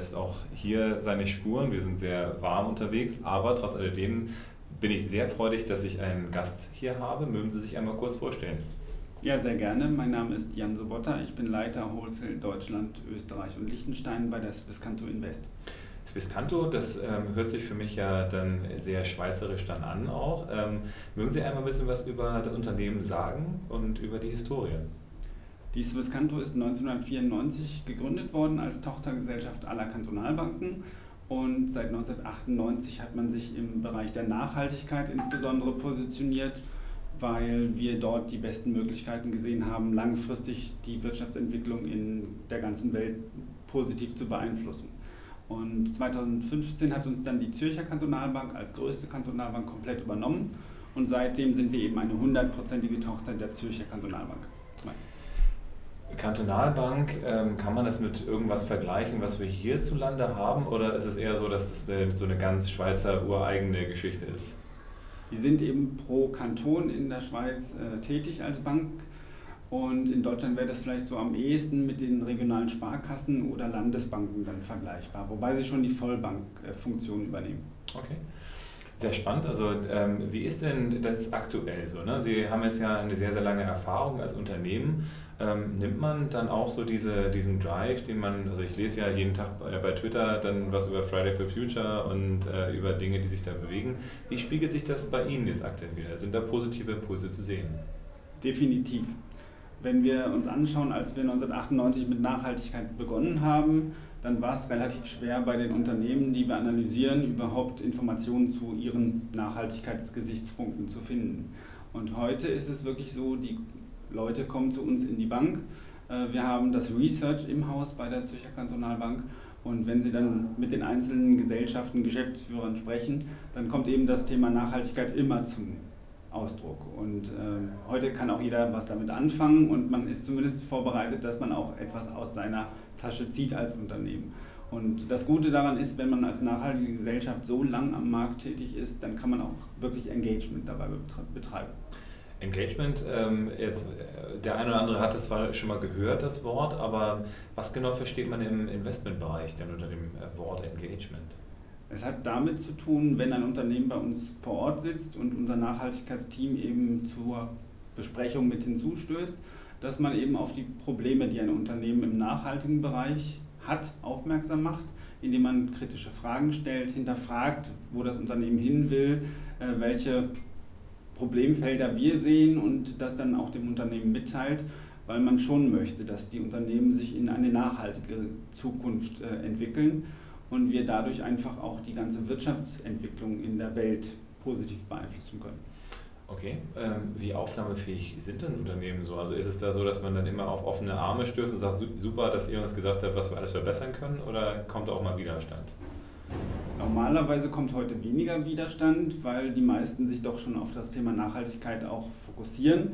Klimawandel lässt auch hier seine Spuren. Wir sind sehr warm unterwegs, aber trotz alledem bin ich sehr freudig, dass ich einen Gast hier habe. Mögen Sie sich einmal kurz vorstellen? Ja, sehr gerne. Mein Name ist Jan Sobotta. Ich bin Leiter Wholesale Deutschland, Österreich und Liechtenstein bei der Swisscanto Invest. Swisscanto, das ähm, hört sich für mich ja dann sehr schweizerisch dann an auch. Ähm, mögen Sie einmal ein bisschen was über das Unternehmen sagen und über die Historie? Die Swisscanto ist 1994 gegründet worden als Tochtergesellschaft aller Kantonalbanken und seit 1998 hat man sich im Bereich der Nachhaltigkeit insbesondere positioniert weil wir dort die besten Möglichkeiten gesehen haben, langfristig die Wirtschaftsentwicklung in der ganzen Welt positiv zu beeinflussen. Und 2015 hat uns dann die Zürcher Kantonalbank als größte Kantonalbank komplett übernommen und seitdem sind wir eben eine hundertprozentige Tochter der Zürcher Kantonalbank. Kantonalbank, ähm, kann man das mit irgendwas vergleichen, was wir hierzulande haben, oder ist es eher so, dass es so eine ganz Schweizer ureigene Geschichte ist? Die sind eben pro Kanton in der Schweiz äh, tätig als Bank. Und in Deutschland wäre das vielleicht so am ehesten mit den regionalen Sparkassen oder Landesbanken dann vergleichbar, wobei sie schon die Vollbankfunktion übernehmen. Okay. Sehr spannend. Also ähm, wie ist denn das aktuell so? Ne? Sie haben jetzt ja eine sehr, sehr lange Erfahrung als Unternehmen. Ähm, nimmt man dann auch so diese, diesen Drive, den man, also ich lese ja jeden Tag bei, bei Twitter dann was über Friday for Future und äh, über Dinge, die sich da bewegen. Wie spiegelt sich das bei Ihnen jetzt aktuell wieder? Sind da positive Impulse zu sehen? Definitiv. Wenn wir uns anschauen, als wir 1998 mit Nachhaltigkeit begonnen haben, dann war es relativ schwer bei den Unternehmen, die wir analysieren, überhaupt Informationen zu ihren Nachhaltigkeitsgesichtspunkten zu finden. Und heute ist es wirklich so, die Leute kommen zu uns in die Bank. Äh, wir haben das Research im Haus bei der Zürcher Kantonalbank. Und wenn Sie dann mit den einzelnen Gesellschaften, Geschäftsführern sprechen, dann kommt eben das Thema Nachhaltigkeit immer zum Ausdruck. Und äh, heute kann auch jeder was damit anfangen und man ist zumindest vorbereitet, dass man auch etwas aus seiner Tasche zieht als Unternehmen. Und das Gute daran ist, wenn man als nachhaltige Gesellschaft so lang am Markt tätig ist, dann kann man auch wirklich Engagement dabei betreiben. Engagement, ähm, jetzt, äh, der eine oder andere hat das zwar schon mal gehört, das Wort, aber was genau versteht man im Investmentbereich denn unter dem äh, Wort Engagement? Es hat damit zu tun, wenn ein Unternehmen bei uns vor Ort sitzt und unser Nachhaltigkeitsteam eben zur Besprechung mit hinzustößt, dass man eben auf die Probleme, die ein Unternehmen im nachhaltigen Bereich hat, aufmerksam macht, indem man kritische Fragen stellt, hinterfragt, wo das Unternehmen hin will, äh, welche Problemfelder wir sehen und das dann auch dem Unternehmen mitteilt, weil man schon möchte, dass die Unternehmen sich in eine nachhaltige Zukunft äh, entwickeln und wir dadurch einfach auch die ganze Wirtschaftsentwicklung in der Welt positiv beeinflussen können. Okay, ähm, wie aufnahmefähig sind denn Unternehmen so? Also ist es da so, dass man dann immer auf offene Arme stößt und sagt, super, dass ihr uns gesagt habt, was wir alles verbessern können oder kommt auch mal Widerstand? Normalerweise kommt heute weniger Widerstand, weil die meisten sich doch schon auf das Thema Nachhaltigkeit auch fokussieren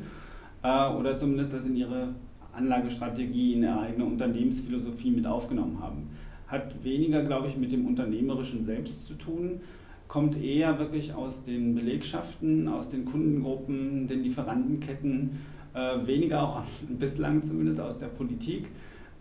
äh, oder zumindest das in ihre Anlagestrategie, in ihre eigene Unternehmensphilosophie mit aufgenommen haben. Hat weniger, glaube ich, mit dem Unternehmerischen selbst zu tun, kommt eher wirklich aus den Belegschaften, aus den Kundengruppen, den Lieferantenketten, äh, weniger auch bislang zumindest aus der Politik.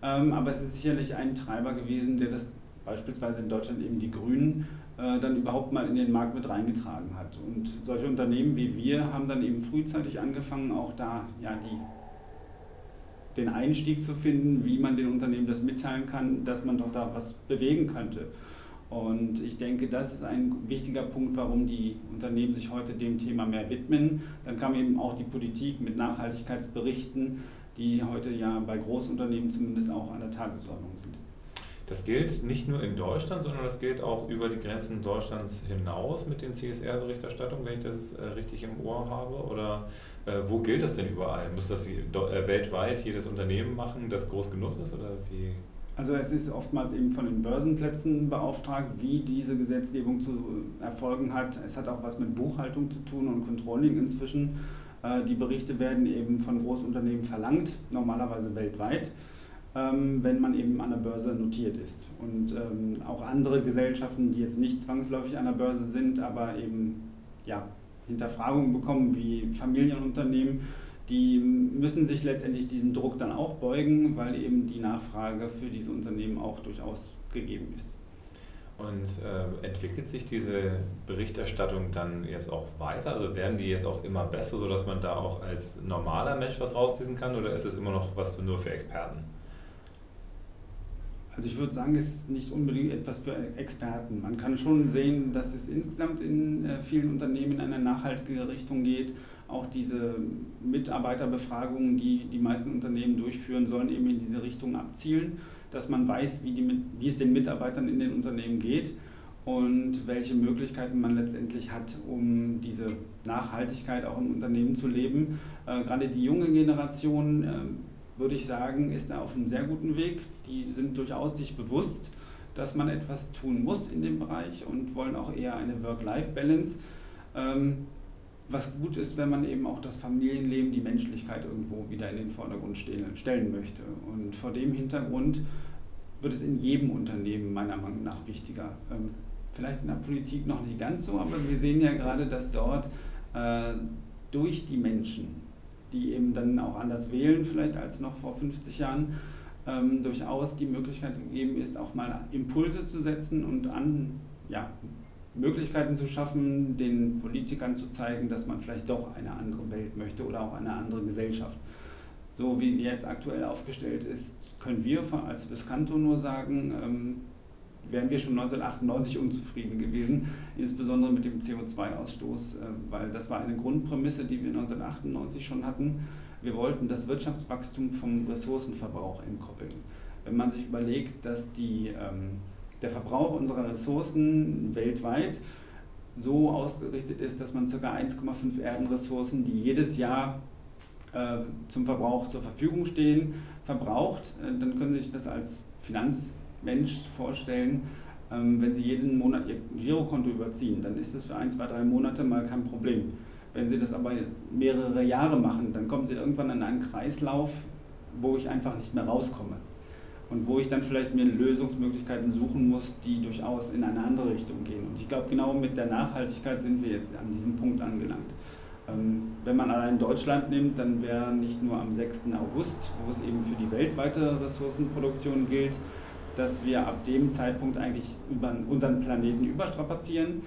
Ähm, aber es ist sicherlich ein Treiber gewesen, der das beispielsweise in Deutschland eben die Grünen, äh, dann überhaupt mal in den Markt mit reingetragen hat. Und solche Unternehmen wie wir haben dann eben frühzeitig angefangen, auch da ja, die, den Einstieg zu finden, wie man den Unternehmen das mitteilen kann, dass man doch da was bewegen könnte. Und ich denke, das ist ein wichtiger Punkt, warum die Unternehmen sich heute dem Thema mehr widmen. Dann kam eben auch die Politik mit Nachhaltigkeitsberichten, die heute ja bei Großunternehmen zumindest auch an der Tagesordnung sind. Das gilt nicht nur in Deutschland, sondern das gilt auch über die Grenzen Deutschlands hinaus mit den CSR-Berichterstattungen, wenn ich das äh, richtig im Ohr habe. Oder äh, wo gilt das denn überall? Muss das äh, weltweit jedes Unternehmen machen, das groß genug ist? Oder wie? Also es ist oftmals eben von den Börsenplätzen beauftragt, wie diese Gesetzgebung zu erfolgen hat. Es hat auch was mit Buchhaltung zu tun und Controlling inzwischen. Äh, die Berichte werden eben von Großunternehmen verlangt, normalerweise weltweit. Ähm, wenn man eben an der Börse notiert ist. Und ähm, auch andere Gesellschaften, die jetzt nicht zwangsläufig an der Börse sind, aber eben ja, Hinterfragungen bekommen wie Familienunternehmen, die müssen sich letztendlich diesem Druck dann auch beugen, weil eben die Nachfrage für diese Unternehmen auch durchaus gegeben ist. Und äh, entwickelt sich diese Berichterstattung dann jetzt auch weiter? Also werden die jetzt auch immer besser, sodass man da auch als normaler Mensch was rauslesen kann oder ist es immer noch was nur für Experten? Also ich würde sagen, es ist nicht unbedingt etwas für Experten. Man kann schon sehen, dass es insgesamt in äh, vielen Unternehmen in eine nachhaltige Richtung geht. Auch diese Mitarbeiterbefragungen, die die meisten Unternehmen durchführen, sollen eben in diese Richtung abzielen, dass man weiß, wie, die, wie es den Mitarbeitern in den Unternehmen geht und welche Möglichkeiten man letztendlich hat, um diese Nachhaltigkeit auch im Unternehmen zu leben. Äh, gerade die junge Generation äh, würde ich sagen, ist da auf einem sehr guten Weg. Die sind durchaus sich bewusst, dass man etwas tun muss in dem Bereich und wollen auch eher eine Work-Life-Balance. Ähm, was gut ist, wenn man eben auch das Familienleben, die Menschlichkeit irgendwo wieder in den Vordergrund stellen möchte. Und vor dem Hintergrund wird es in jedem Unternehmen meiner Meinung nach wichtiger. Ähm, vielleicht in der Politik noch nicht ganz so, aber wir sehen ja gerade, dass dort äh, durch die Menschen die eben dann auch anders wählen, vielleicht als noch vor 50 Jahren, ähm, durchaus die Möglichkeit gegeben ist, auch mal Impulse zu setzen und an ja, Möglichkeiten zu schaffen, den Politikern zu zeigen, dass man vielleicht doch eine andere Welt möchte oder auch eine andere Gesellschaft. So wie sie jetzt aktuell aufgestellt ist, können wir als Viscanto nur sagen, ähm, wären wir schon 1998 unzufrieden gewesen, insbesondere mit dem CO2-Ausstoß, äh, weil das war eine Grundprämisse, die wir 1998 schon hatten. Wir wollten das Wirtschaftswachstum vom Ressourcenverbrauch entkoppeln. Wenn man sich überlegt, dass die, ähm, der Verbrauch unserer Ressourcen weltweit so ausgerichtet ist, dass man ca. 1,5 Erdenressourcen, die jedes Jahr äh, zum Verbrauch zur Verfügung stehen, verbraucht, äh, dann können Sie sich das als Finanz Mensch vorstellen, ähm, wenn Sie jeden Monat Ihr Girokonto überziehen, dann ist das für ein, zwei, drei Monate mal kein Problem. Wenn Sie das aber mehrere Jahre machen, dann kommen Sie irgendwann in einen Kreislauf, wo ich einfach nicht mehr rauskomme. Und wo ich dann vielleicht mir Lösungsmöglichkeiten suchen muss, die durchaus in eine andere Richtung gehen. Und ich glaube, genau mit der Nachhaltigkeit sind wir jetzt an diesem Punkt angelangt. Ähm, wenn man allein Deutschland nimmt, dann wäre nicht nur am 6. August, wo es eben für die weltweite Ressourcenproduktion gilt, dass wir ab dem Zeitpunkt eigentlich über unseren Planeten überstrapazieren.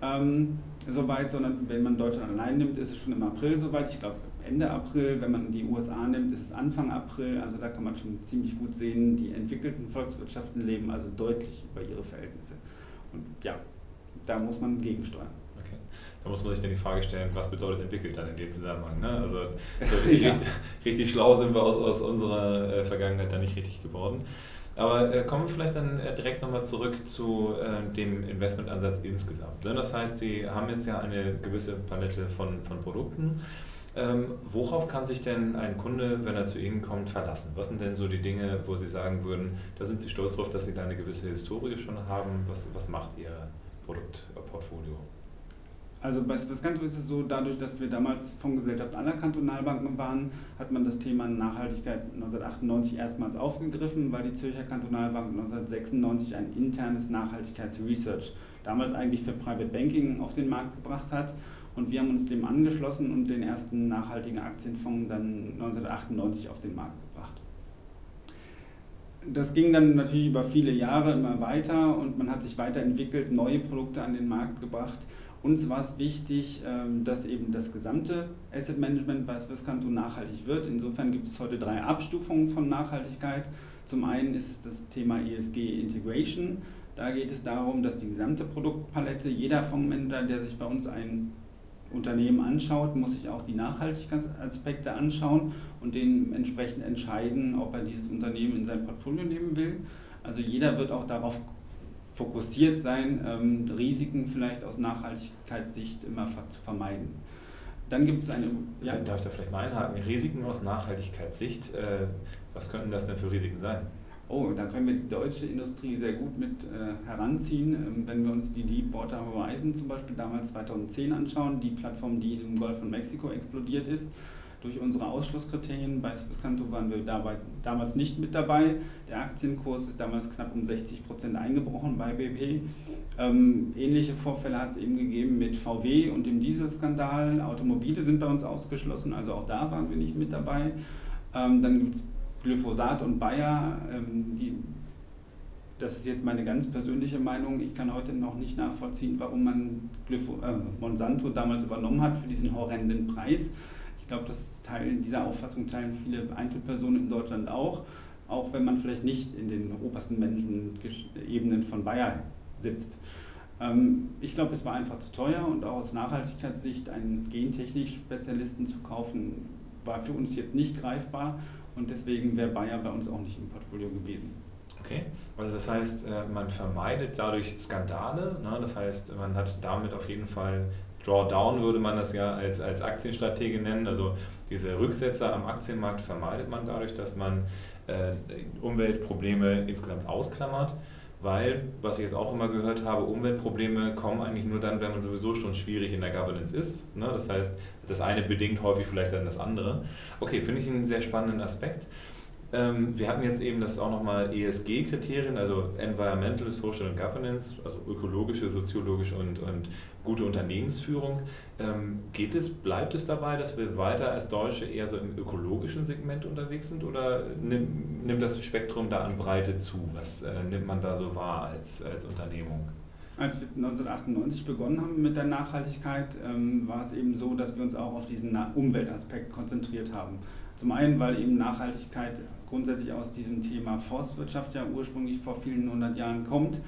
Ähm, soweit, sondern wenn man Deutschland allein nimmt, ist es schon im April soweit. Ich glaube Ende April, wenn man die USA nimmt, ist es Anfang April. Also da kann man schon ziemlich gut sehen, die entwickelten Volkswirtschaften leben also deutlich über ihre Verhältnisse. Und ja, da muss man gegensteuern. Okay. Da muss man sich dann die Frage stellen, was bedeutet entwickelt dann in dem Zusammenhang? Ne? Also ja. richtig, richtig, schlau sind wir aus, aus unserer äh, Vergangenheit da nicht richtig geworden. Aber äh, kommen wir vielleicht dann äh, direkt nochmal zurück zu äh, dem Investmentansatz insgesamt. Ne? Das heißt, Sie haben jetzt ja eine gewisse Palette von, von Produkten. Ähm, worauf kann sich denn ein Kunde, wenn er zu Ihnen kommt, verlassen? Was sind denn so die Dinge, wo Sie sagen würden, da sind Sie stolz drauf, dass Sie da eine gewisse Historie schon haben? Was, was macht Ihr Produktportfolio? Also bei Swisscanto ist es so, dadurch, dass wir damals von Gesellschaft aller Kantonalbanken waren, hat man das Thema Nachhaltigkeit 1998 erstmals aufgegriffen, weil die Zürcher Kantonalbank 1996 ein internes Nachhaltigkeitsresearch, damals eigentlich für Private Banking, auf den Markt gebracht hat. Und wir haben uns dem angeschlossen und den ersten nachhaltigen Aktienfonds dann 1998 auf den Markt gebracht. Das ging dann natürlich über viele Jahre immer weiter und man hat sich weiterentwickelt, neue Produkte an den Markt gebracht uns war es wichtig, ähm, dass eben das gesamte Asset Management bei Swisscanto nachhaltig wird. Insofern gibt es heute drei Abstufungen von Nachhaltigkeit. Zum einen ist es das Thema ESG Integration. Da geht es darum, dass die gesamte Produktpalette, jeder Fondsmanager, der sich bei uns ein Unternehmen anschaut, muss sich auch die Nachhaltigkeitsaspekte anschauen und dementsprechend entscheiden, ob er dieses Unternehmen in sein Portfolio nehmen will. Also jeder wird auch darauf fokussiert sein, ähm, Risiken vielleicht aus Nachhaltigkeitssicht immer zu vermeiden. Dann gibt es eine. Ja. Darf ich da vielleicht mal einhaken? Risiken aus Nachhaltigkeitssicht, äh, was könnten das denn für Risiken sein? Oh, da können wir die deutsche Industrie sehr gut mit äh, heranziehen. Ähm, wenn wir uns die Deepwater Horizon zum Beispiel damals 2010 anschauen, die Plattform, die im Golf von Mexiko explodiert ist, durch unsere Ausschlusskriterien. Bei Swisscanto waren wir dabei, damals nicht mit dabei. Der Aktienkurs ist damals knapp um 60 Prozent eingebrochen bei BP. Ähm, ähnliche Vorfälle hat es eben gegeben mit VW und dem Dieselskandal. Automobile sind bei uns ausgeschlossen, also auch da waren wir nicht mit dabei. Ähm, dann gibt es Glyphosat und Bayer, ähm, die das ist jetzt meine ganz persönliche Meinung. Ich kann heute noch nicht nachvollziehen, warum man Glypho, äh, Monsanto damals übernommen hat für diesen horrenden Preis. Ich glaube, das teilen, diese Auffassung teilen viele Einzelpersonen in Deutschland auch, auch wenn man vielleicht nicht in den obersten Menschenebenen von Bayer sitzt. Ähm, ich glaube, es war einfach zu teuer und auch aus Nachhaltigkeitssicht einen Gentechnik-Spezialisten zu kaufen, war für uns jetzt nicht greifbar und deswegen wäre Bayer bei uns auch nicht im Portfolio gewesen. Okay, also das heißt, äh, man vermeidet dadurch Skandale, ne? das heißt, man hat damit auf jeden Fall Drawdown würde man das ja als, als Aktienstrategie nennen, also diese Rücksetzer am Aktienmarkt vermeidet man dadurch, dass man äh, Umweltprobleme insgesamt ausklammert, weil, was ich jetzt auch immer gehört habe, Umweltprobleme kommen eigentlich nur dann, wenn man sowieso schon schwierig in der Governance ist. Ne? Das heißt, das eine bedingt häufig vielleicht dann das andere. Okay, finde ich einen sehr spannenden Aspekt. Ähm, wir hatten jetzt eben das auch nochmal ESG-Kriterien, also Environmental, Social and Governance, also ökologische, soziologische und, und gute Unternehmensführung. Ähm, geht es, bleibt es dabei, dass wir weiter als Deutsche eher so im ökologischen Segment unterwegs sind oder nimmt, nimmt das Spektrum da an Breite zu? Was äh, nimmt man da so wahr als, als Unternehmung? Als wir 1998 begonnen haben mit der Nachhaltigkeit, ähm, war es eben so, dass wir uns auch auf diesen Umweltaspekt konzentriert haben. Zum einen, weil eben Nachhaltigkeit grundsätzlich aus diesem Thema Forstwirtschaft ja ursprünglich vor vielen hundert Jahren kommt.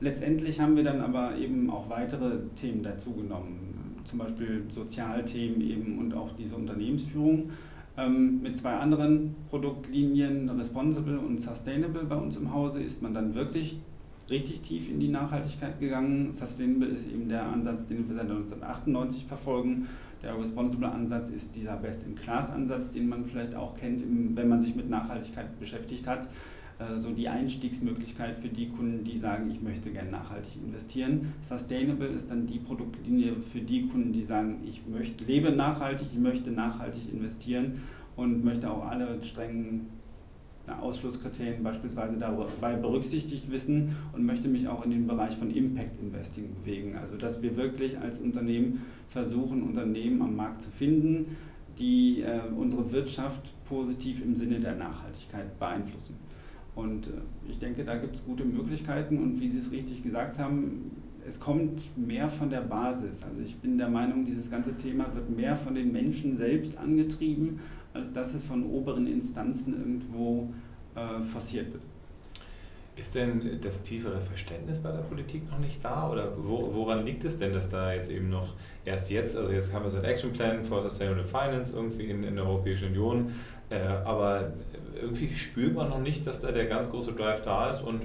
Letztendlich haben wir dann aber eben auch weitere Themen dazu genommen, zum Beispiel Sozialthemen eben und auch diese Unternehmensführung. Ähm, mit zwei anderen Produktlinien, Responsible und Sustainable bei uns im Hause, ist man dann wirklich richtig tief in die Nachhaltigkeit gegangen. Sustainable ist eben der Ansatz, den wir seit 1998 verfolgen der Responsible Ansatz ist dieser Best-in-Class-Ansatz, den man vielleicht auch kennt, wenn man sich mit Nachhaltigkeit beschäftigt hat. Äh, so die Einstiegsmöglichkeit für die Kunden, die sagen, ich möchte gerne nachhaltig investieren. Sustainable ist dann die Produktlinie für die Kunden, die sagen, ich möchte, lebe nachhaltig, ich möchte nachhaltig investieren und möchte auch alle strengen Ausschlusskriterien beispielsweise dabei berücksichtigt wissen und möchte mich auch in den Bereich von Impact Investing bewegen. Also dass wir wirklich als Unternehmen versuchen, Unternehmen am Markt zu finden, die äh, unsere Wirtschaft positiv im Sinne der Nachhaltigkeit beeinflussen. Und äh, ich denke, da gibt es gute Möglichkeiten und wie Sie es richtig gesagt haben, es kommt mehr von der Basis. Also ich bin der Meinung, dieses ganze Thema wird mehr von den Menschen selbst angetrieben als dass es von oberen Instanzen irgendwo äh, forciert wird. Ist denn das tiefere Verständnis bei der Politik noch nicht da? Oder wo, woran liegt es denn, dass da jetzt eben noch erst jetzt, also jetzt haben wir so ein Action Plan for Sustainable Finance irgendwie in, in der Europäischen Union, äh, aber irgendwie spürt man noch nicht, dass da der ganz große Drive da ist und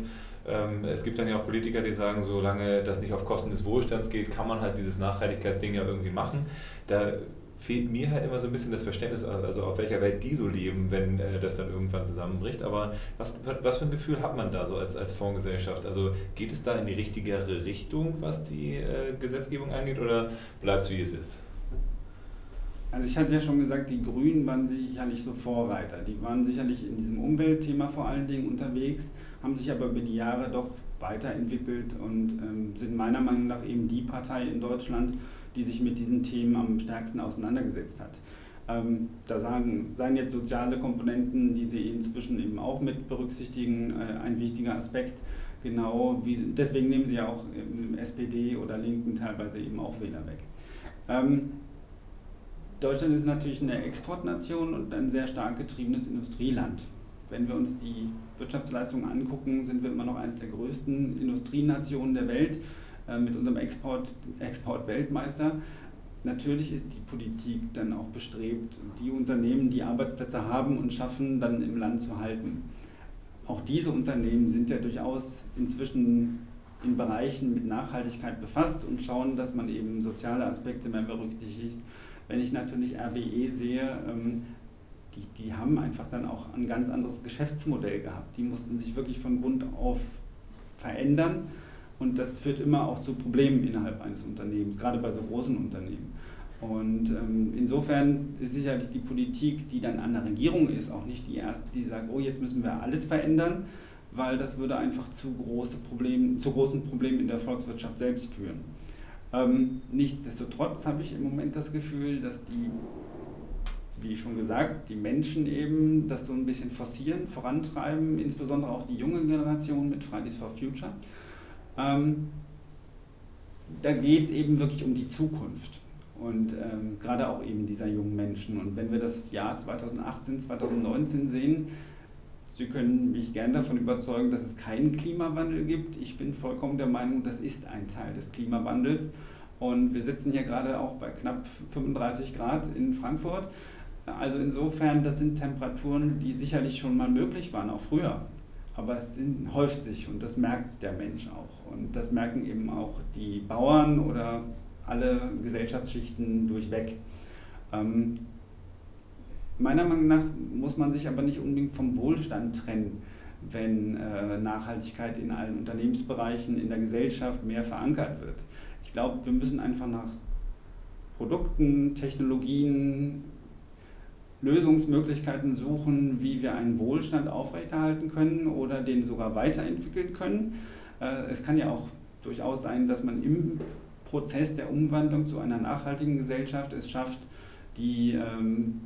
ähm, es gibt dann ja auch Politiker, die sagen, solange das nicht auf Kosten des Wohlstands geht, kann man halt dieses Nachhaltigkeitsding ja irgendwie machen. Da fehlt mir halt immer so ein bisschen das Verständnis, also auf welcher Welt die so leben, wenn äh, das dann irgendwann zusammenbricht. Aber was, was für ein Gefühl hat man da so als, als Fondsgesellschaft? Also geht es da in die richtigere Richtung, was die äh, Gesetzgebung angeht, oder bleibt es wie es ist? Also ich hatte ja schon gesagt, die Grünen waren sicherlich so Vorreiter. Die waren sicherlich in diesem Umweltthema vor allen Dingen unterwegs, haben sich aber über die Jahre doch weiterentwickelt und ähm, sind meiner Meinung nach eben die Partei in Deutschland, die sich mit diesen Themen am stärksten auseinandergesetzt hat. Ähm, da sagen, seien jetzt soziale Komponenten, die Sie inzwischen eben auch mit berücksichtigen, äh, ein wichtiger Aspekt. Genau wie, deswegen nehmen Sie ja auch im SPD oder Linken teilweise eben auch Wähler weg. Ähm, Deutschland ist natürlich eine Exportnation und ein sehr stark getriebenes Industrieland. Wenn wir uns die Wirtschaftsleistungen angucken, sind wir immer noch eines der größten Industrienationen der Welt. Äh, mit unserem Export, Export-Weltmeister. Natürlich ist die Politik dann auch bestrebt, die Unternehmen, die Arbeitsplätze haben und schaffen, dann im Land zu halten. Auch diese Unternehmen sind ja durchaus inzwischen in Bereichen mit Nachhaltigkeit befasst und schauen, dass man eben soziale Aspekte mehr berücksichtigt. Wenn ich natürlich RWE sehe, ähm, die, die haben einfach dann auch ein ganz anderes Geschäftsmodell gehabt. Die mussten sich wirklich von Grund auf verändern und das führt immer auch zu Problemen innerhalb eines Unternehmens, gerade bei so großen Unternehmen. Und ähm, insofern ist sicherlich die Politik, die dann an der Regierung ist, auch nicht die erste, die sagt, oh, jetzt müssen wir alles verändern, weil das würde einfach zu, große Problem, zu großen Problemen in der Volkswirtschaft selbst führen. Ähm, nichtsdestotrotz habe ich im Moment das Gefühl, dass die, wie schon gesagt, die Menschen eben das so ein bisschen forcieren, vorantreiben, insbesondere auch die junge Generation mit Fridays for Future. Ähm, da geht es eben wirklich um die Zukunft und ähm, gerade auch eben dieser jungen Menschen. Und wenn wir das Jahr 2018, 2019 sehen, Sie können mich gern davon überzeugen, dass es keinen Klimawandel gibt. Ich bin vollkommen der Meinung, das ist ein Teil des Klimawandels. Und wir sitzen hier gerade auch bei knapp 35 Grad in Frankfurt. Also insofern, das sind Temperaturen, die sicherlich schon mal möglich waren, auch früher. Aber es sind, häuft sich und das merkt der Mensch auch. Und das merken eben auch die Bauern oder alle Gesellschaftsschichten durchweg. Ähm, Meiner Meinung nach muss man sich aber nicht unbedingt vom Wohlstand trennen, wenn äh, Nachhaltigkeit in allen Unternehmensbereichen, in der Gesellschaft mehr verankert wird. Ich glaube, wir müssen einfach nach Produkten, Technologien, Lösungsmöglichkeiten suchen, wie wir einen Wohlstand aufrechterhalten können oder den sogar weiterentwickeln können. Äh, es kann ja auch durchaus sein, dass man im Prozess der Umwandlung zu einer nachhaltigen Gesellschaft es schafft, die ähm,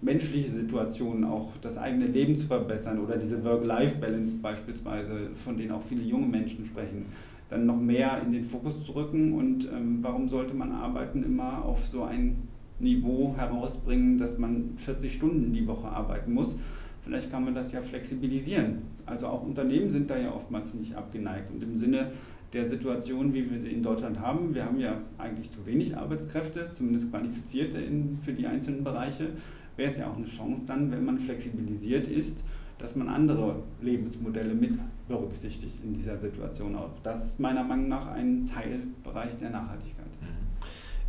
menschliche Situationen, auch das eigene Leben zu verbessern oder diese Work-Life-Balance beispielsweise, von denen auch viele junge Menschen sprechen, dann noch mehr in den Fokus zu rücken und ähm, warum sollte man Arbeiten immer auf so ein Niveau herausbringen, dass man 40 Stunden die Woche arbeiten muss. Vielleicht kann man das ja flexibilisieren. Also auch Unternehmen sind da ja oftmals nicht abgeneigt. Und im Sinne der Situation, wie wir sie in Deutschland haben, wir haben ja eigentlich zu wenig Arbeitskräfte, zumindest qualifizierte in, für die einzelnen Bereiche, wäre es ja auch eine Chance dann, wenn man flexibilisiert ist, dass man andere Lebensmodelle mit berücksichtigt in dieser Situation. Auch das ist meiner Meinung nach ein Teilbereich der Nachhaltigkeit.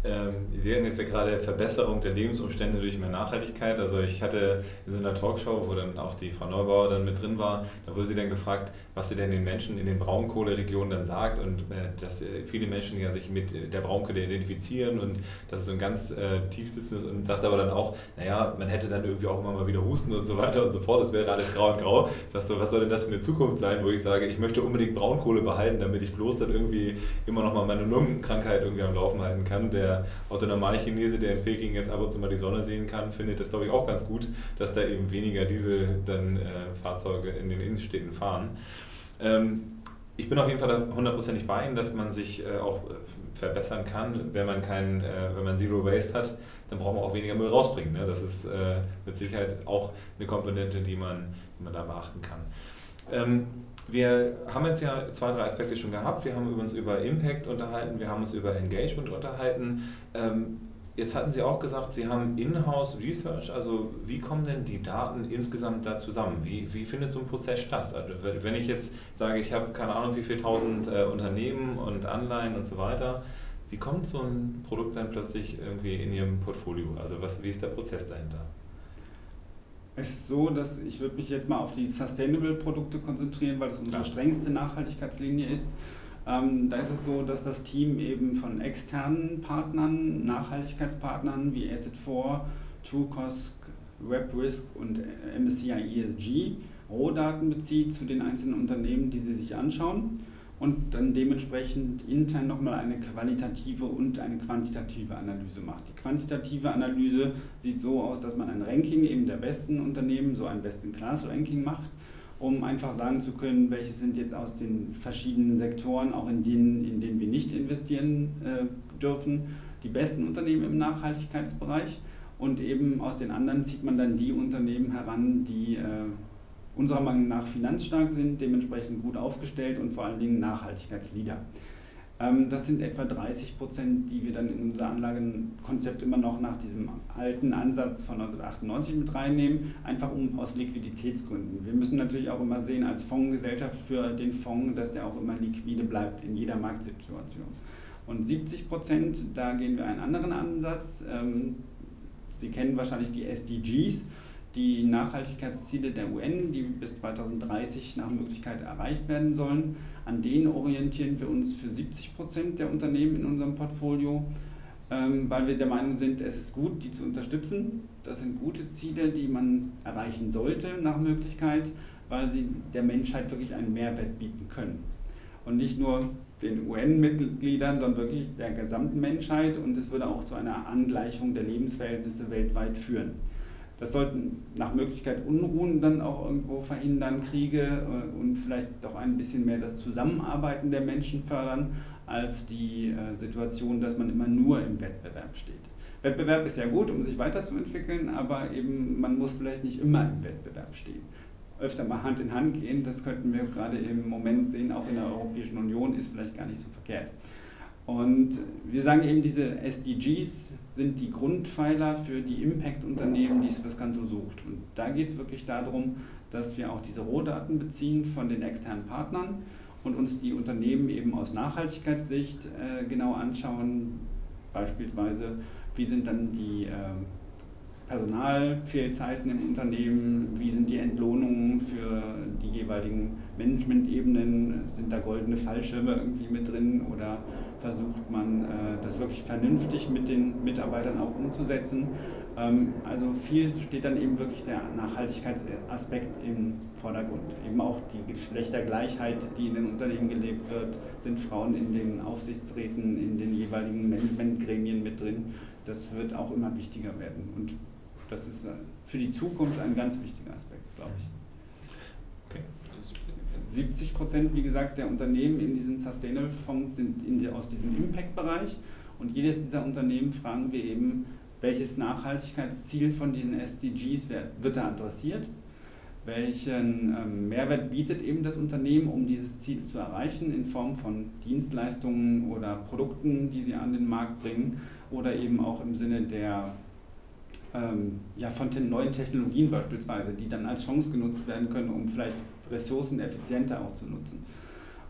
Ähm, die hatten jetzt ja gerade Verbesserung der Lebensumstände durch mehr Nachhaltigkeit. Also ich hatte in so einer Talkshow, wo dann auch die Frau Neubauer dann mit drin war, da wurde sie dann gefragt, was sie denn den Menschen in den Braunkohleregionen dann sagt und äh, dass äh, viele Menschen ja sich mit der Braunkohle identifizieren und dass es so ein ganz äh, tief sitzendes und sagt aber dann auch, naja, man hätte dann irgendwie auch immer mal wieder Husten und so weiter und so fort, das wäre alles grau und grau. Sagst du, was soll denn das für eine Zukunft sein, wo ich sage, ich möchte unbedingt Braunkohle behalten, damit ich bloß dann irgendwie immer noch mal meine Lungenkrankheit irgendwie am Laufen halten kann. Der der Autonormal-Chinese, der in Peking jetzt ab und zu mal die Sonne sehen kann, findet das, glaube ich, auch ganz gut, dass da eben weniger Diesel dann äh, Fahrzeuge in den Innenstädten fahren. Ähm, ich bin auf jeden Fall hundertprozentig bei Ihnen, dass man sich äh, auch äh, verbessern kann. Wenn man, kein, äh, wenn man Zero Waste hat, dann braucht man auch weniger Müll rausbringen. Ne? Das ist äh, mit Sicherheit auch eine Komponente, die man, die man da beachten kann. Ähm, wir haben jetzt ja zwei, drei Aspekte schon gehabt. Wir haben uns über Impact unterhalten, wir haben uns über Engagement unterhalten. Ähm, jetzt hatten Sie auch gesagt, Sie haben In-house Research. Also wie kommen denn die Daten insgesamt da zusammen? Wie, wie findet so ein Prozess statt? Also wenn ich jetzt sage, ich habe keine Ahnung, wie viele tausend äh, Unternehmen und Anleihen und so weiter, wie kommt so ein Produkt dann plötzlich irgendwie in Ihrem Portfolio? Also was, wie ist der Prozess dahinter? Ist so, dass ich würde mich jetzt mal auf die Sustainable-Produkte konzentrieren, weil das unsere strengste Nachhaltigkeitslinie ist. Ähm, da ist es so, dass das Team eben von externen Partnern, Nachhaltigkeitspartnern wie Asset4, TrueCost, WebRisk und MSCI ESG Rohdaten bezieht zu den einzelnen Unternehmen, die sie sich anschauen und dann dementsprechend intern nochmal eine qualitative und eine quantitative Analyse macht. Die quantitative Analyse sieht so aus, dass man ein Ranking eben der besten Unternehmen, so ein Best-in-Class-Ranking macht, um einfach sagen zu können, welche sind jetzt aus den verschiedenen Sektoren, auch in denen, in denen wir nicht investieren äh, dürfen, die besten Unternehmen im Nachhaltigkeitsbereich. Und eben aus den anderen zieht man dann die Unternehmen heran, die äh, unserer Meinung nach finanzstark sind, dementsprechend gut aufgestellt und vor allen Dingen Nachhaltigkeitsleader. Ähm, das sind etwa 30 Prozent, die wir dann in unser Anlagenkonzept immer noch nach diesem alten Ansatz von 1998 mit reinnehmen, einfach um aus Liquiditätsgründen. Wir müssen natürlich auch immer sehen als Fondsgesellschaft für den Fonds, dass der auch immer liquide bleibt in jeder Marktsituation. Und 70 Prozent, da gehen wir einen anderen Ansatz. Ähm, Sie kennen wahrscheinlich die SDGs die Nachhaltigkeitsziele der UN, die bis 2030 nach Möglichkeit erreicht werden sollen. An denen orientieren wir uns für 70 Prozent der Unternehmen in unserem Portfolio. ähm, weil wir der Meinung sind, es ist gut, die zu unterstützen. Das sind gute Ziele, die man erreichen sollte nach Möglichkeit, weil sie der Menschheit wirklich einen Mehrwert bieten können. Und nicht nur den UN-Mitgliedern, sondern wirklich der gesamten Menschheit und es würde auch zu einer Angleichung der Lebensverhältnisse weltweit führen. Das sollten nach Möglichkeit Unruhen dann auch irgendwo verhindern, Kriege äh, und vielleicht doch ein bisschen mehr das Zusammenarbeiten der Menschen fördern, als die äh, Situation, dass man immer nur im Wettbewerb steht. Wettbewerb ist ja gut, um sich weiterzuentwickeln, aber eben man muss vielleicht nicht immer im Wettbewerb stehen. Öfter mal Hand in Hand gehen, das könnten wir gerade im Moment sehen, auch in der Europäischen Union, ist vielleicht gar nicht so verkehrt. Und wir sagen eben, diese SDGs sind die Grundpfeiler für die Impact-Unternehmen, die Swisscanto sucht. Und da geht es wirklich darum, dass wir auch diese Rohdaten beziehen von den externen Partnern und uns die Unternehmen eben aus Nachhaltigkeitssicht äh, genau anschauen. Beispielsweise, wie sind dann die äh, Personalfehlzeiten im Unternehmen, wie sind die Entlohnungen für die jeweiligen Managementebenen, sind da goldene Fallschirme irgendwie mit drin oder versucht man äh, das wirklich vernünftig mit den Mitarbeitern auch umzusetzen. Ähm, also viel steht dann eben wirklich der Nachhaltigkeitsaspekt im Vordergrund. Eben auch die Geschlechtergleichheit, die in den Unternehmen gelebt wird, sind Frauen in den Aufsichtsräten, in den jeweiligen Managementgremien mit drin. Das wird auch immer wichtiger werden. Und das ist äh, für die Zukunft ein ganz wichtiger Aspekt, glaube ich. Okay. 70 Prozent, wie gesagt, der Unternehmen in diesen Sustainable Fonds sind die, aus diesem Impact-Bereich. Und jedes dieser Unternehmen fragen wir eben, welches Nachhaltigkeitsziel von diesen SDGs wird, wird da adressiert, welchen ähm, Mehrwert bietet eben das Unternehmen, um dieses Ziel zu erreichen in Form von Dienstleistungen oder Produkten, die sie an den Markt bringen? Oder eben auch im Sinne der ähm, ja, von den neuen Technologien beispielsweise, die dann als Chance genutzt werden können, um vielleicht Ressourcen effizienter auch zu nutzen.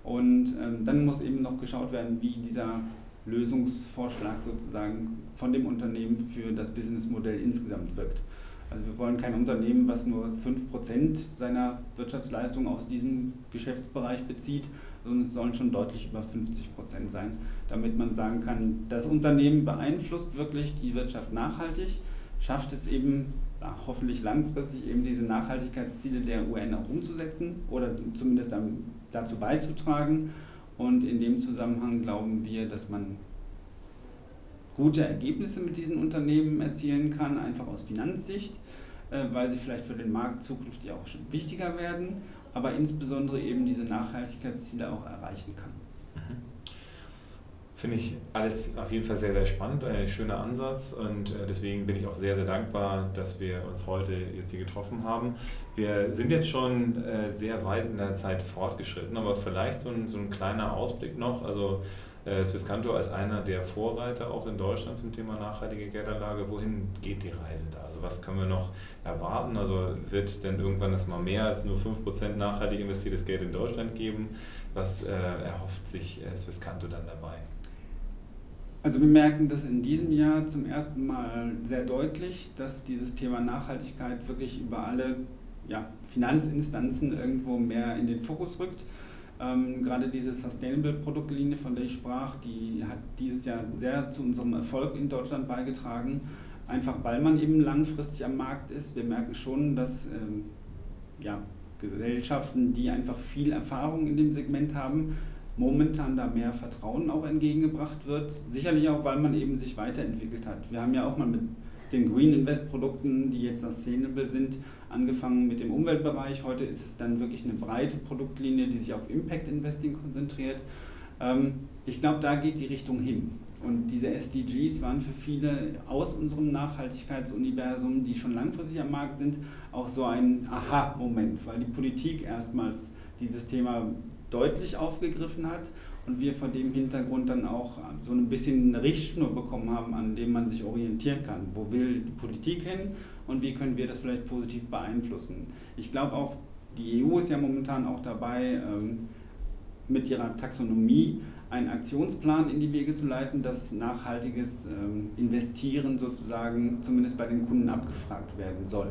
Und ähm, dann muss eben noch geschaut werden, wie dieser Lösungsvorschlag sozusagen von dem Unternehmen für das Businessmodell insgesamt wirkt. Also wir wollen kein Unternehmen, was nur 5% seiner Wirtschaftsleistung aus diesem Geschäftsbereich bezieht, sondern es sollen schon deutlich über 50% sein, damit man sagen kann, das Unternehmen beeinflusst wirklich die Wirtschaft nachhaltig schafft es eben hoffentlich langfristig eben diese Nachhaltigkeitsziele der UN auch umzusetzen oder zumindest dazu beizutragen. Und in dem Zusammenhang glauben wir, dass man gute Ergebnisse mit diesen Unternehmen erzielen kann, einfach aus Finanzsicht, äh, weil sie vielleicht für den Markt zukünftig auch schon wichtiger werden, aber insbesondere eben diese Nachhaltigkeitsziele auch erreichen kann. Mhm. Finde ich alles auf jeden Fall sehr, sehr spannend, ein schöner Ansatz und äh, deswegen bin ich auch sehr, sehr dankbar, dass wir uns heute jetzt hier getroffen haben. Wir sind jetzt schon äh, sehr weit in der Zeit fortgeschritten, aber vielleicht so ein, so ein kleiner Ausblick noch. Also äh, Swisscanto als einer der Vorreiter auch in Deutschland zum Thema nachhaltige Geldanlage. Wohin geht die Reise da? Also was können wir noch erwarten? Also wird denn irgendwann das mal mehr als nur 5% nachhaltig investiertes Geld in Deutschland geben? Was erhofft sich Swisscanto dann dabei? Also wir merken das in diesem Jahr zum ersten Mal sehr deutlich, dass dieses Thema Nachhaltigkeit wirklich über alle ja, Finanzinstanzen irgendwo mehr in den Fokus rückt. Ähm, gerade diese Sustainable Produktlinie, von der ich sprach, die hat dieses Jahr sehr zu unserem Erfolg in Deutschland beigetragen, einfach weil man eben langfristig am Markt ist. Wir merken schon, dass ähm, ja, Gesellschaften, die einfach viel Erfahrung in dem Segment haben, momentan da mehr Vertrauen auch entgegengebracht wird. Sicherlich auch, weil man eben sich weiterentwickelt hat. Wir haben ja auch mal mit den Green Invest Produkten, die jetzt sustainable sind, angefangen mit dem Umweltbereich. Heute ist es dann wirklich eine breite Produktlinie, die sich auf Impact Investing konzentriert. Ähm, ich glaube, da geht die Richtung hin. Und diese SDGs waren für viele aus unserem Nachhaltigkeitsuniversum, die schon langfristig am Markt sind, auch so ein Aha-Moment, weil die Politik erstmals dieses Thema deutlich aufgegriffen hat und wir vor dem Hintergrund dann auch so ein bisschen eine Richtschnur bekommen haben, an dem man sich orientieren kann. Wo will die Politik hin und wie können wir das vielleicht positiv beeinflussen? Ich glaube auch, die EU ist ja momentan auch dabei, ähm, mit ihrer Taxonomie einen Aktionsplan in die Wege zu leiten, dass nachhaltiges ähm, Investieren sozusagen zumindest bei den Kunden abgefragt werden soll.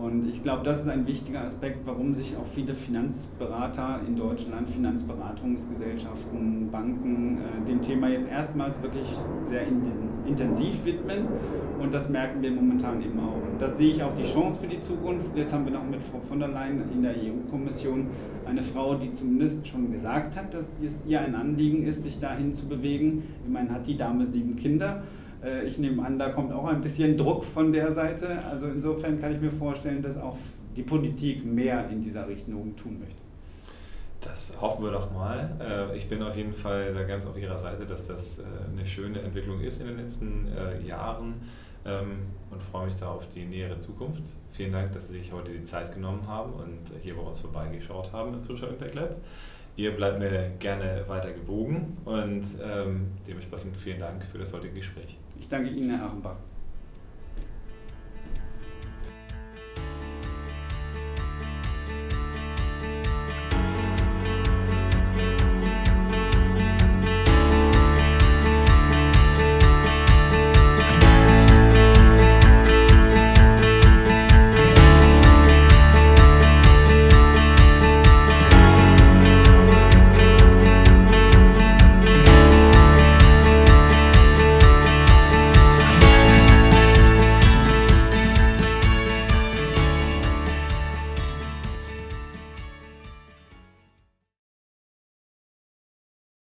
Und ich glaube, das ist ein wichtiger Aspekt, warum sich auch viele Finanzberater in Deutschland, Finanzberatungsgesellschaften, Banken äh, dem Thema jetzt erstmals wirklich sehr in, intensiv widmen. Und das merken wir momentan eben auch. Und das sehe ich auch die Chance für die Zukunft. Jetzt haben wir noch mit Frau von der Leyen in der EU-Kommission eine Frau, die zumindest schon gesagt hat, dass es ihr ein Anliegen ist, sich dahin zu bewegen. Immerhin hat die Dame sieben Kinder. Äh, ich nehme an, da kommt auch ein bisschen Druck von der Seite. Also insofern kann ich mir vorstellen, dass auch die Politik mehr in dieser Richtung tun möchte. Das hoffen wir doch mal. Äh, ich bin auf jeden Fall da ganz auf Ihrer Seite, dass das äh, eine schöne Entwicklung ist in den letzten Jahren ähm, und freue mich da auf die nähere Zukunft. Vielen Dank, dass Sie sich heute die Zeit genommen haben und hier bei uns vorbeigeschaut haben im Social Impact Lab. Ihr bleibt mir gerne weiter gewogen und ähm, dementsprechend vielen Dank für das heutige Gespräch. Ich danke Ihnen, Herr Achenbach.